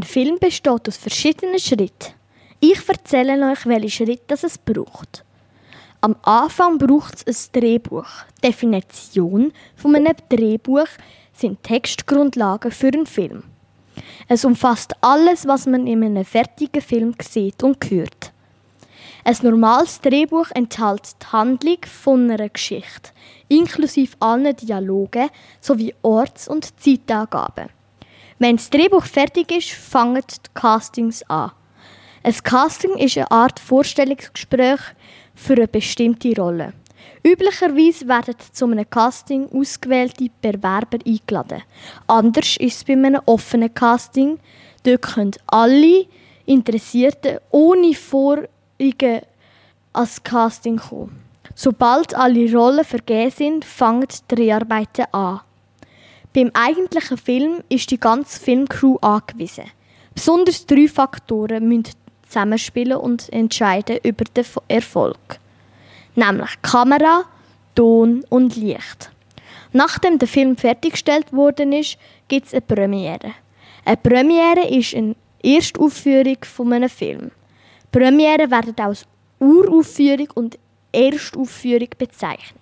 Ein Film besteht aus verschiedenen Schritten. Ich erzähle euch, welche Schritte es braucht. Am Anfang braucht es ein Drehbuch. Die Definition von einem Drehbuch sind Textgrundlagen für einen Film. Es umfasst alles, was man in einem fertigen Film sieht und hört. Ein normales Drehbuch enthält die Handlung von einer Geschichte, inklusive allen Dialogen sowie Orts- und Zeitangaben. Wenn das Drehbuch fertig ist, fangen die Castings an. Ein Casting ist eine Art Vorstellungsgespräch für eine bestimmte Rolle. Üblicherweise werden zu einem Casting ausgewählte Bewerber eingeladen. Anders ist es bei einem offenen Casting. Dort können alle Interessierten ohne Vorliegen als Casting kommen. Sobald alle Rollen vergeben sind, fangen die Dreharbeiten an. Beim eigentlichen Film ist die ganze Filmcrew angewiesen. Besonders drei Faktoren müssen zusammenspielen und entscheiden über den Erfolg. Nämlich Kamera, Ton und Licht. Nachdem der Film fertiggestellt worden ist, gibt es eine Premiere. Eine Premiere ist eine Erstaufführung von einem Film. Premiere werden auch als Uraufführung und Erstaufführung bezeichnet.